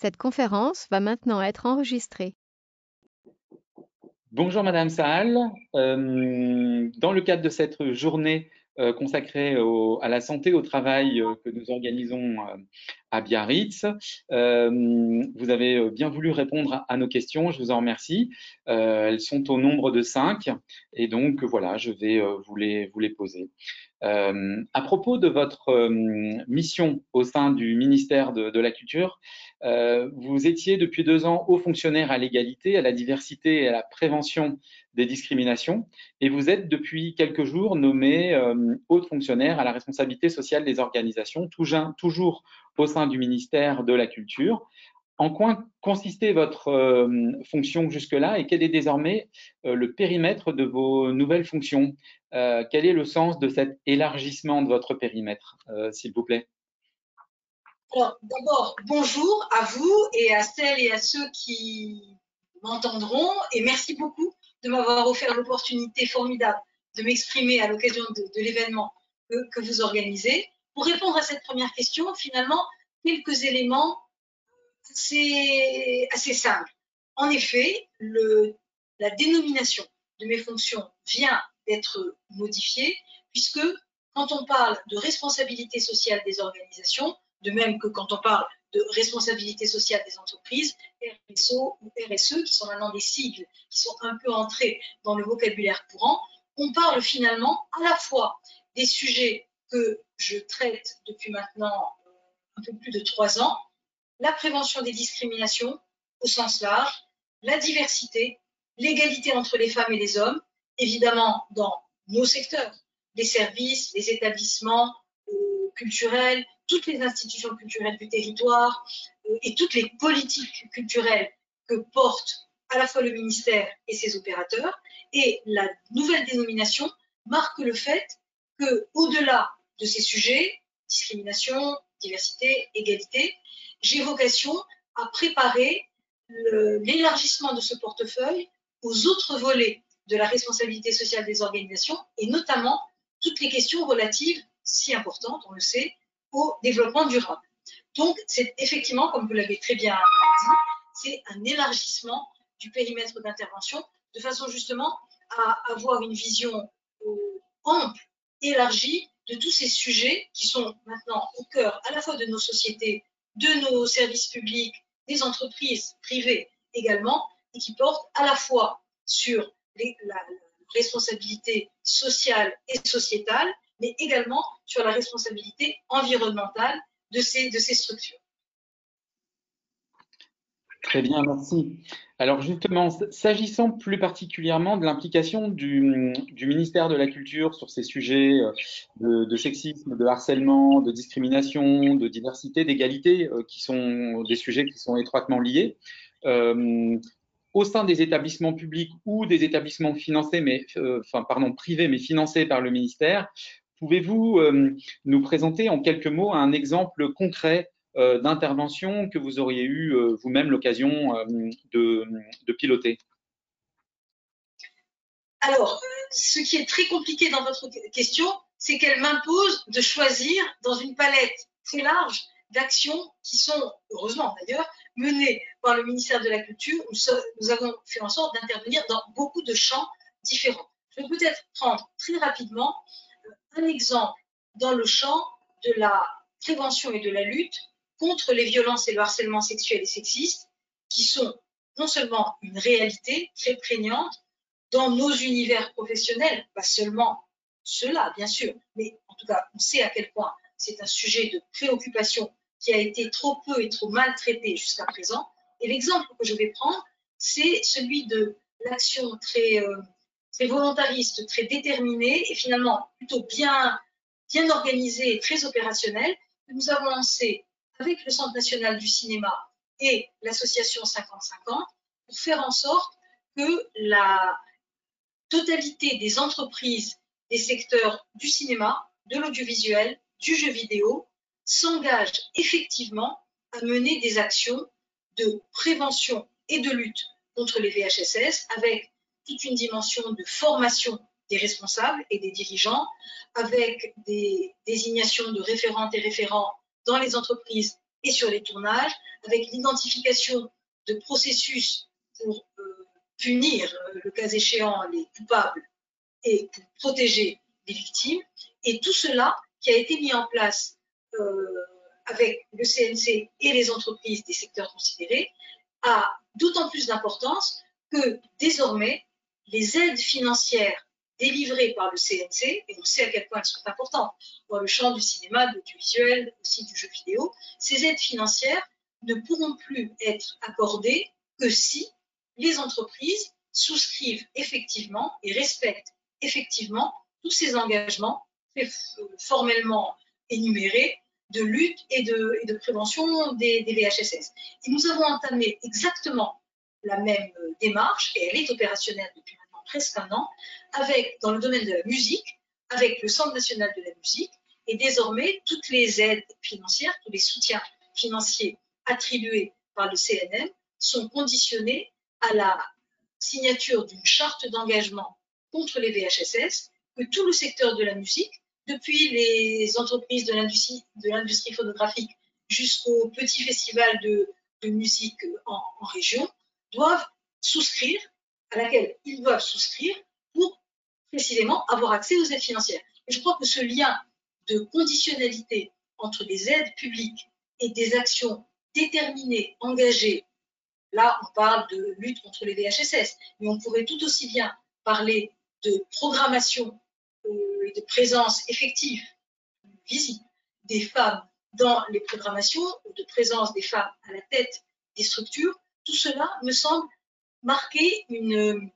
Cette conférence va maintenant être enregistrée. Bonjour Madame Saal. Euh, dans le cadre de cette journée euh, consacrée à la santé au travail euh, que nous organisons à Biarritz, vous avez bien voulu répondre à, nos questions. Je vous en remercie. elles sont au nombre de cinq et donc voilà, je vais vous les, poser. Euh, à propos de votre euh, mission au sein du ministère de, la Culture, euh, vous étiez depuis deux ans haut fonctionnaire à l'égalité, à la diversité et à la prévention des discriminations, et vous êtes depuis quelques jours nommé euh, haut fonctionnaire à la responsabilité sociale des organisations, toujours au sein du ministère de la Culture. En quoi consistait votre euh, fonction jusque-là et quel est désormais euh, le périmètre de vos nouvelles fonctions? Euh, Quel est le sens de cet élargissement de votre périmètre, s'il vous plaît? Alors, d'abord, bonjour à vous et à celles et à ceux qui m'entendront et merci beaucoup de m'avoir offert l'opportunité formidable de m'exprimer à l'occasion de, l'événement que vous organisez. Pour répondre à cette première question, finalement, quelques éléments assez simple. En effet, la dénomination de mes fonctions vient d'être modifiée, puisque quand on parle de responsabilité sociale des organisations, de même que quand on parle de responsabilité sociale des entreprises, RSO ou RSE, qui sont maintenant des sigles qui sont un peu entrés dans le vocabulaire courant, on parle finalement à la fois des sujets que je traite depuis maintenant euh, un peu plus de trois ans, la prévention des discriminations au sens large, la diversité, l'égalité entre les femmes et les hommes, évidemment dans nos secteurs, les services, les établissements euh, culturels, toutes les institutions culturelles du territoire euh, et toutes les politiques culturelles que porte à la fois le ministère et ses opérateurs. Et la nouvelle dénomination marque le fait que, au-delà de ces sujets, discrimination, diversité, égalité, j'ai vocation à préparer l'élargissement de ce portefeuille aux autres volets de la responsabilité sociale des organisations et notamment toutes les questions relatives, si importantes, on le sait, au développement durable. Donc, c'est effectivement, comme vous l'avez très bien dit, c'est un élargissement du périmètre d'intervention de façon justement à avoir une vision euh, ample, élargie de tous ces sujets qui sont maintenant au cœur à la fois de nos sociétés de nos services publics, des entreprises privées également, et qui portent à la fois sur la responsabilité sociale et sociétale, mais également sur la responsabilité environnementale de ces, de ces structures. Très bien, merci. Alors justement, s'agissant plus particulièrement de l'implication du, ministère de la Culture sur ces sujets euh, de, sexisme, de harcèlement, de discrimination, de diversité, d'égalité, euh, qui sont des sujets qui sont étroitement liés, euh, au sein des établissements publics ou des établissements financés, privés, mais financés par le ministère, pouvez-vous nous présenter en quelques mots un exemple concret d'intervention que vous auriez eu euh, vous-même l'occasion euh, de, piloter Alors, ce qui est très compliqué dans votre question, c'est qu'elle m'impose de choisir dans une palette très large d'actions qui sont, heureusement d'ailleurs, menées par le ministère de la Culture. Nous avons fait en sorte d'intervenir dans beaucoup de champs différents. Je vais peut-être prendre très rapidement un exemple dans le champ de la prévention et de la lutte contre les violences et le harcèlement sexuel et sexiste, qui sont non seulement une réalité très prégnante dans nos univers professionnels, pas seulement cela, bien sûr, mais en tout cas, on sait à quel point c'est un sujet de préoccupation qui a été trop peu et trop mal traité jusqu'à présent. Et l'exemple que je vais prendre, c'est celui de l'action très, euh, très volontariste, très déterminée et finalement plutôt bien, bien organisée et très opérationnelle que nous avons lancée avec le Centre national du cinéma et l'association 50-50 pour faire en sorte que la totalité des entreprises des secteurs du cinéma, de l'audiovisuel, du jeu vidéo s'engagent effectivement à mener des actions de prévention et de lutte contre les VHSS avec toute une dimension de formation des responsables et des dirigeants, avec des désignations de référentes et référents dans les entreprises et sur les tournages, avec l'identification de processus pour euh, punir, euh, le cas échéant, les coupables et pour protéger les victimes. Et tout cela qui a été mis en place euh, avec le CNC et les entreprises des secteurs considérés a d'autant plus d'importance que désormais, les aides financières délivrées par le CNC, et on sait à quel point elles sont importantes dans le champ du cinéma, de l'audiovisuel, aussi du jeu vidéo, ces aides financières ne pourront plus être accordées que si les entreprises souscrivent effectivement et respectent effectivement tous ces engagements formellement énumérés de lutte et de, prévention des, des, VHSS. Et nous avons entamé exactement la même démarche, et elle est opérationnelle depuis presque un an, avec, dans le domaine de la musique, avec le Centre national de la musique, et désormais toutes les aides financières, tous les soutiens financiers attribués par le CNM sont conditionnés à la signature d'une charte d'engagement contre les VHSS que tout le secteur de la musique, depuis les entreprises de l'industrie phonographique jusqu'au petit festival de, musique en, région, doivent souscrire, à laquelle ils doivent souscrire pour précisément avoir accès aux aides financières. Je crois que ce lien de conditionnalité entre les aides publiques et des actions déterminées, engagées, là on parle de lutte contre les VHSS, mais on pourrait tout aussi bien parler de programmation euh, et de présence effective, visible, des femmes dans les programmations, ou de présence des femmes à la tête des structures, tout cela me semble marquer une,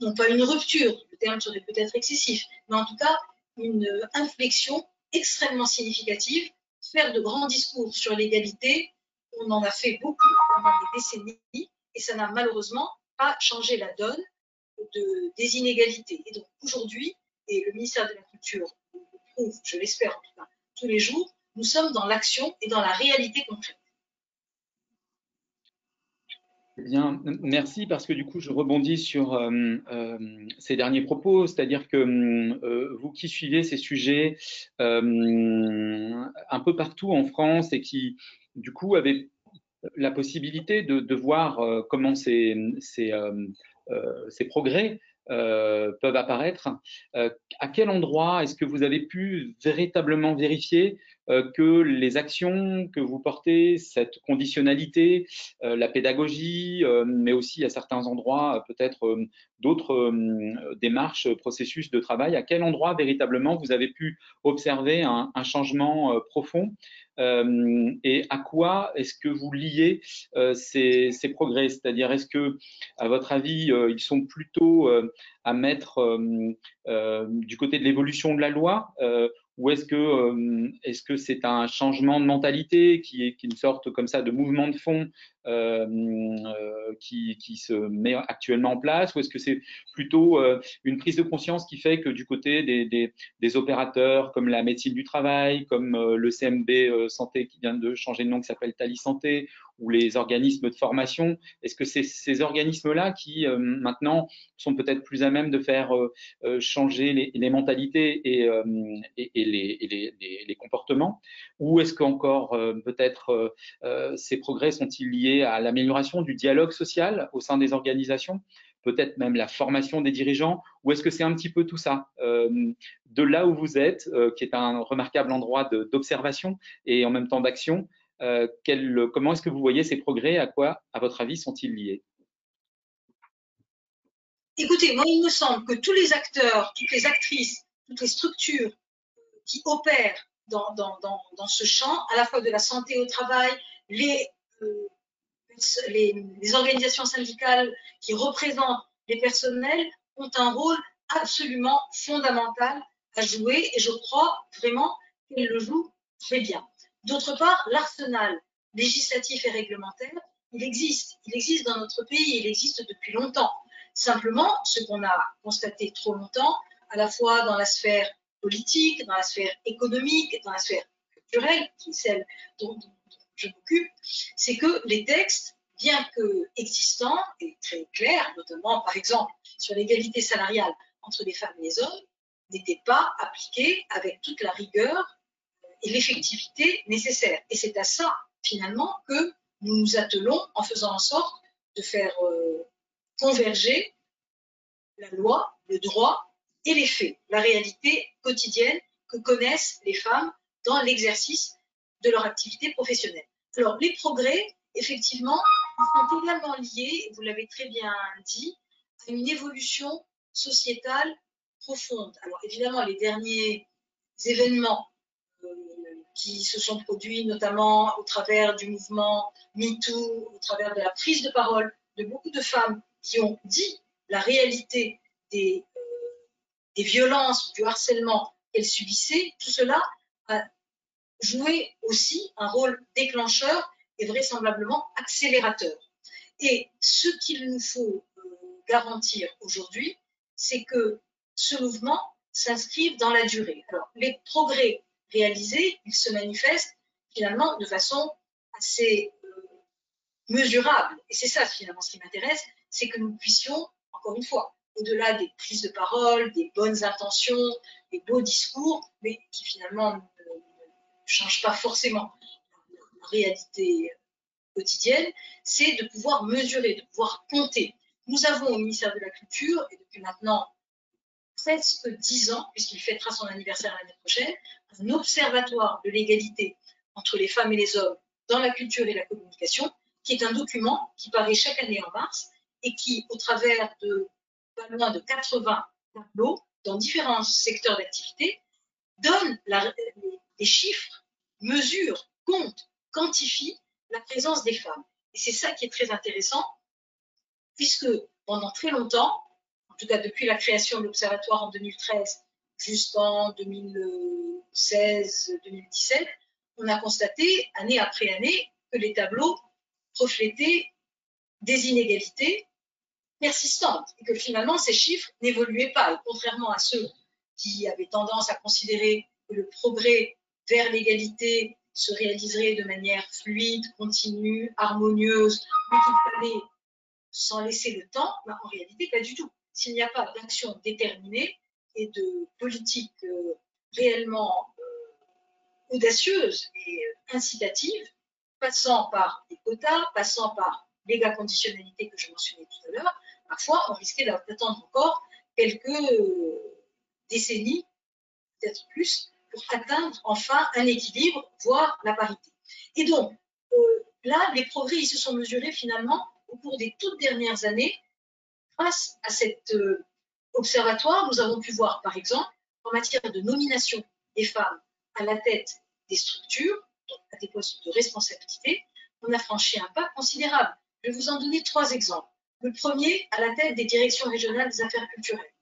non pas une rupture, le terme serait peut-être excessif, mais en tout cas une inflexion extrêmement significative. Faire de grands discours sur l'égalité, on en a fait beaucoup pendant des décennies et ça n'a malheureusement pas changé la donne de, des inégalités. Et donc aujourd'hui, et le ministère de la Culture prouve, je l'espère en tout cas, tous les jours, nous sommes dans l'action et dans la réalité concrète. Eh bien, merci parce que du coup, je rebondis sur euh, euh, ces derniers propos, c'est-à-dire que euh, vous qui suivez ces sujets un peu partout en France et qui, du coup, avez la possibilité de, voir comment ces, ces, ces progrès peuvent apparaître. à quel endroit est-ce que vous avez pu véritablement vérifier que les actions que vous portez, cette conditionnalité, euh, la pédagogie, euh, mais aussi à certains endroits peut-être d'autres démarches, processus de travail, à quel endroit véritablement vous avez pu observer un, changement profond et à quoi est-ce que vous liez ces, progrès? C'est-à-dire, est-ce que, à votre avis, ils sont plutôt à mettre du côté de l'évolution de la loi ou est-ce que euh, est-ce que c'est un changement de mentalité qui est une sorte comme ça de mouvement de fond euh, euh, qui, qui, se met actuellement en place? Ou est-ce que c'est plutôt une prise de conscience qui fait que du côté des, des, des opérateurs comme la médecine du travail, comme le CMB santé qui vient de changer de nom qui s'appelle Tali Santé ou les organismes de formation Est-ce que c'est ces organismes-là qui maintenant sont peut-être plus à même de faire changer les, mentalités et les, comportements Ou est-ce qu'encore euh, peut-être euh, euh, ces progrès sont-ils liés à l'amélioration du dialogue social au sein des organisations peut-être même la formation des dirigeants, ou est-ce que c'est un petit peu tout ça De là où vous êtes, qui est un remarquable endroit d'observation et en même temps d'action, comment est-ce que vous voyez ces progrès À quoi, à votre avis, sont-ils liés? Écoutez, moi, il me semble que tous les acteurs, toutes les actrices, toutes les structures qui opèrent dans, dans, dans, ce champ, à la fois de la santé au travail, euh, les, les, organisations syndicales qui représentent les personnels ont un rôle absolument fondamental à jouer et je crois vraiment qu'elles le jouent très bien. D'autre part, l'arsenal législatif et réglementaire, il existe. Il existe dans notre pays, il existe depuis longtemps. Simplement, ce qu'on a constaté trop longtemps, à la fois dans la sphère politique, dans la sphère économique, dans la sphère culturelle, qui est celle dont, je m'occupe, c'est que les textes, bien que existants et très clairs, notamment par exemple sur l'égalité salariale entre les femmes et les hommes, n'étaient pas appliqués avec toute la rigueur et l'effectivité nécessaire. Et c'est à ça, finalement, que nous nous attelons en faisant en sorte de faire euh, converger la loi, le droit et les faits, la réalité quotidienne que connaissent les femmes dans l'exercice de leur activité professionnelle. Alors, les progrès, effectivement, sont également liés, vous l'avez très bien dit, à une évolution sociétale profonde. Alors, évidemment, les derniers événements euh, qui se sont produits, notamment au travers du mouvement MeToo, au travers de la prise de parole de beaucoup de femmes qui ont dit la réalité des, des violences, du harcèlement qu'elles subissaient, tout cela a joué aussi un rôle déclencheur et vraisemblablement accélérateur. Et ce qu'il nous faut euh, garantir aujourd'hui, c'est que ce mouvement s'inscrive dans la durée. Alors, les progrès réalisés, ils se manifestent finalement de façon assez euh, mesurable. Et c'est ça finalement ce qui m'intéresse, c'est que nous puissions, encore une fois, au-delà des prises de parole, des bonnes intentions, des beaux discours, mais qui finalement ne, changent pas forcément la réalité quotidienne, c'est de pouvoir mesurer, de pouvoir compter. Nous avons au ministère de la Culture, et depuis maintenant presque dix ans, puisqu'il fêtera son anniversaire l'année prochaine, un observatoire de l'égalité entre les femmes et les hommes dans la culture et la communication, qui est un document qui paraît chaque année en mars et qui, au travers de pas loin de 80 tableaux dans différents secteurs d'activité, donne les chiffres, mesure, compte, quantifie la présence des femmes. Et c'est ça qui est très intéressant, puisque pendant très longtemps, en tout cas depuis la création de l'Observatoire en 2013 jusqu'en 2016-2017, on a constaté année après année que les tableaux reflétaient des inégalités persistantes et que finalement ces chiffres n'évoluaient pas. Contrairement à ceux qui avaient tendance à considérer que le progrès vers l'égalité se réaliserait de manière fluide, continue, harmonieuse, fallait sans laisser le temps, ben, en réalité pas du tout s'il n'y a pas d'action déterminée et de politique euh, réellement euh, audacieuse et incitative, passant par des quotas, passant par l'égaconditionnalité que je mentionnais tout à l'heure, parfois on risquait d'attendre encore quelques euh, décennies, peut-être plus, pour atteindre enfin un équilibre, voire la parité. Et donc, là, les progrès ils se sont mesurés finalement au cours des toutes dernières années Grâce à cet euh, observatoire, nous avons pu voir, par exemple, en matière de nomination des femmes à la tête des structures, à des postes de responsabilité, on a franchi un pas considérable. Je vais vous en donner trois exemples. Le premier, à la tête des directions régionales des affaires culturelles.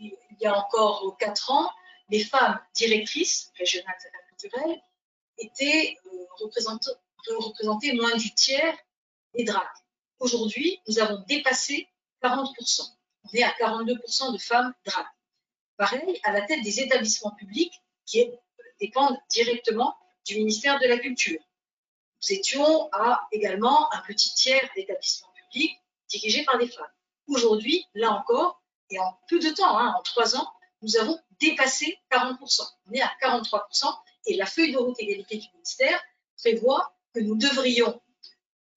Il y a encore quatre ans, les femmes directrices régionales des affaires culturelles étaient euh, représentées, moins du tiers des DRAC. Aujourd'hui, nous avons dépassé 40%. On est à 42% de femmes DRAC. Pareil, à la tête des établissements publics qui dépendent directement du ministère de la Culture. Nous étions à également un petit tiers d'établissements publics dirigés par des femmes. Aujourd'hui, là encore, et en peu de temps, hein, en trois ans, nous avons dépassé 40%. On est à 43% et la feuille de route égalité du ministère prévoit que nous devrions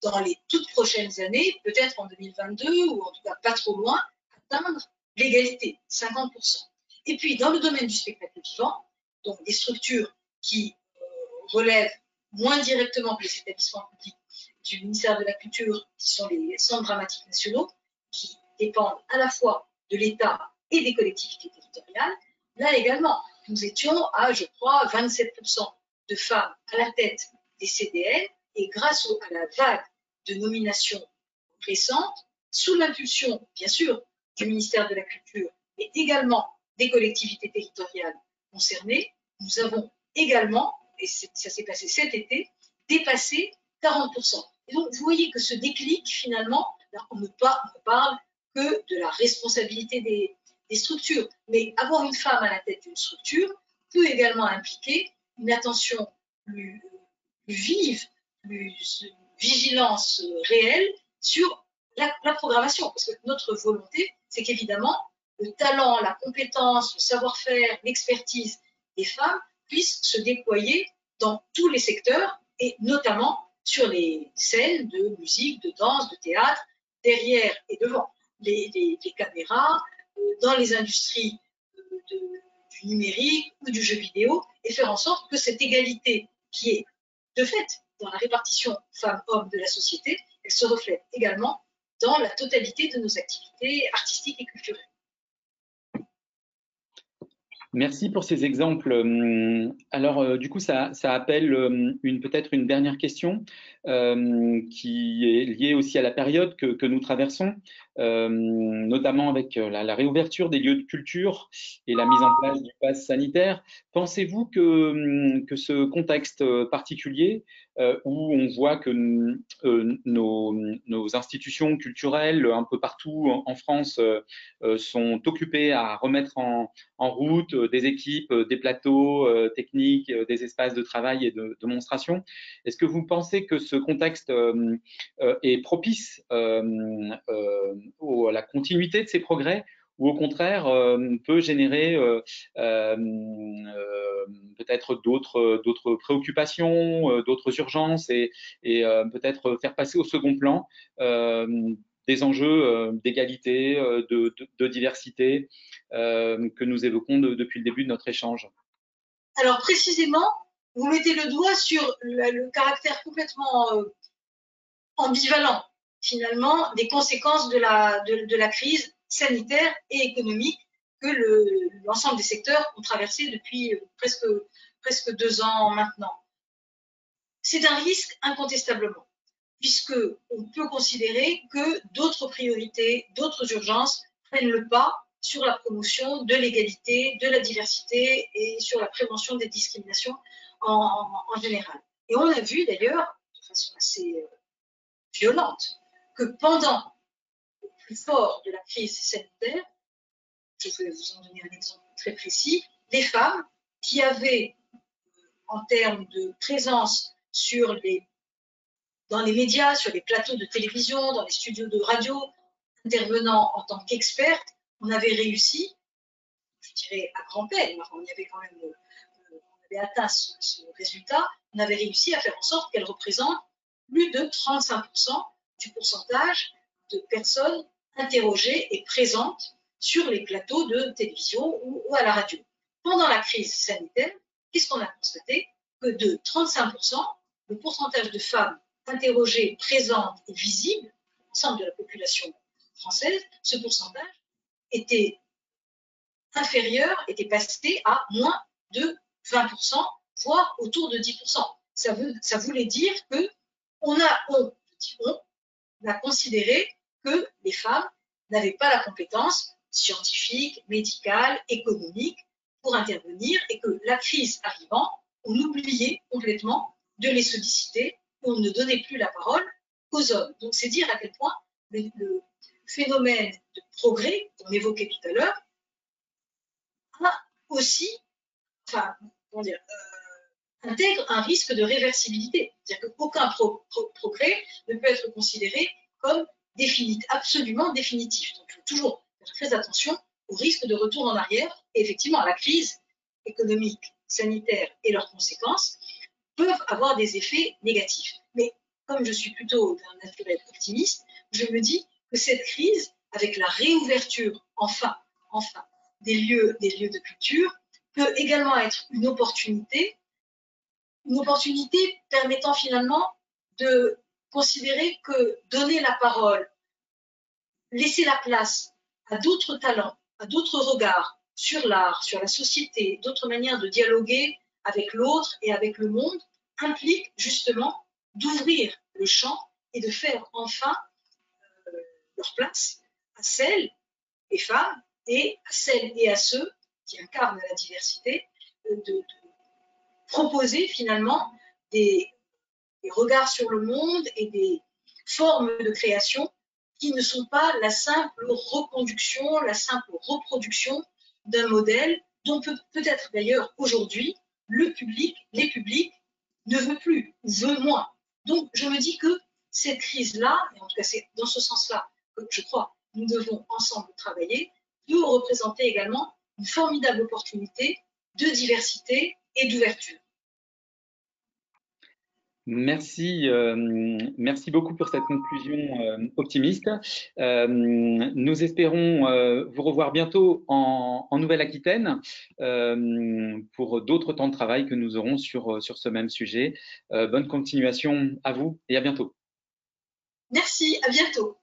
dans les toutes prochaines années, peut-être en 2022 ou en tout cas pas trop loin, atteindre l'égalité, 50%. Et puis, dans le domaine du spectacle vivant, donc des structures qui euh, relèvent moins directement que les établissements publics du ministère de la Culture, qui sont les centres dramatiques nationaux, qui dépendent à la fois de l'État et des collectivités territoriales, là également, nous étions à, je crois, 27% de femmes à la tête des CDN, et grâce à la vague de nominations récentes, sous l'impulsion, bien sûr, du ministère de la Culture, mais également des collectivités territoriales concernées, nous avons également, et ça s'est passé cet été, dépassé 40%. Et donc, vous voyez que ce déclic, finalement, on ne, parle que de la responsabilité des, structures, mais avoir une femme à la tête d'une structure peut également impliquer une attention plus, vive, plus, vigilance réelle sur la, programmation. Parce que notre volonté, c'est qu'évidemment, le talent, la compétence, le savoir-faire, l'expertise des femmes puisse se déployer dans tous les secteurs et notamment sur les scènes de musique, de danse, de théâtre, derrière et devant les, caméras, euh, dans les industries du numérique ou du jeu vidéo, et faire en sorte que cette égalité qui est de fait dans la répartition femmes-hommes de la société, elle se reflète également dans la totalité de nos activités artistiques et culturelles. Merci pour ces exemples. Hum, alors, euh, du coup, ça, appelle hum, une peut-être une dernière question hum, qui est liée aussi à la période que, nous traversons, notamment avec euh, la, réouverture des lieux de culture et la mise en place du pass sanitaire. Pensez-vous que, que ce contexte particulier euh, où on voit que euh, nos, institutions culturelles un peu partout en, France euh, sont occupées à remettre en, route des équipes, des plateaux techniques, des espaces de travail et de, démonstration. Est-ce que vous pensez que ce contexte est propice à la continuité de ces progrès ou au contraire euh, peut générer euh, euh, peut-être d'autres préoccupations, d'autres urgences et, peut-être faire passer au second plan des enjeux d'égalité, de, diversité que nous évoquons depuis le début de notre échange. Alors précisément, vous mettez le doigt sur le, caractère complètement ambivalent finalement des conséquences de la, crise sanitaire et économique que l'ensemble des secteurs ont traversé depuis euh, presque, deux ans maintenant. C'est un risque incontestablement, puisque on peut considérer que d'autres priorités, d'autres urgences prennent le pas sur la promotion de l'égalité, de la diversité et sur la prévention des discriminations en, en général. Et on a vu d'ailleurs, de façon assez euh, violente, que pendant fort de la crise sanitaire, je vais vous en donner un exemple très précis, les femmes qui avaient, en termes de présence dans les médias, sur les plateaux de télévision, dans les studios de radio, intervenant en tant qu'expertes, on avait réussi, je dirais à grand peine, on avait quand même euh, atteint ce, ce résultat, on avait réussi à faire en sorte qu'elles représentent plus de 35% du pourcentage de personnes interrogée et présente sur les plateaux de télévision ou, à la radio. Pendant la crise sanitaire, qu'est-ce qu'on a constaté? Que de 35%, le pourcentage de femmes interrogées, présentes et visibles, l'ensemble de la population française, ce pourcentage était inférieur, était passé à moins de 20%, voire autour de 10%. Ça, veut, ça voulait dire que on a, on, on a considéré que les femmes n'avaient pas la compétence scientifique, médicale, économique pour intervenir et que la crise arrivant, on oubliait complètement de les solliciter, on ne donnait plus la parole aux hommes. Donc c'est dire à quel point le, phénomène de progrès qu'on évoquait tout à l'heure a aussi, enfin, comment dire, euh, intègre un risque de réversibilité. C'est-à-dire qu'aucun progrès ne peut être considéré comme absolument définitif. Donc, il faut toujours faire très attention au risque de retour en arrière. Et effectivement, la crise économique, sanitaire et leurs conséquences peuvent avoir des effets négatifs. Mais comme je suis plutôt d'un naturel optimiste, je me dis que cette crise, avec la réouverture, enfin, enfin, des lieux, des lieux de culture, peut également être une opportunité, une opportunité permettant finalement de considérer que donner la parole, laisser la place à d'autres talents, à d'autres regards sur l'art, sur la société, d'autres manières de dialoguer avec l'autre et avec le monde, implique justement d'ouvrir le champ et de faire enfin euh, leur place à celles, les femmes, et à celles et à ceux qui incarnent la diversité, de, de proposer finalement des, regards sur le monde et des formes de création qui ne sont pas la simple reconduction, la simple reproduction d'un modèle dont peut-être d'ailleurs aujourd'hui le public, les publics ne veut plus veut moins. Donc je me dis que cette crise-là, et en tout cas c'est dans ce sens-là que je crois nous devons ensemble travailler, peut représenter également une formidable opportunité de diversité et d'ouverture. Merci, euh, merci beaucoup pour cette conclusion euh, optimiste. Euh, nous espérons vous revoir bientôt en, en Nouvelle-Aquitaine pour d'autres temps de travail que nous aurons sur, sur ce même sujet. bonne continuation à vous et à bientôt. Merci, à bientôt.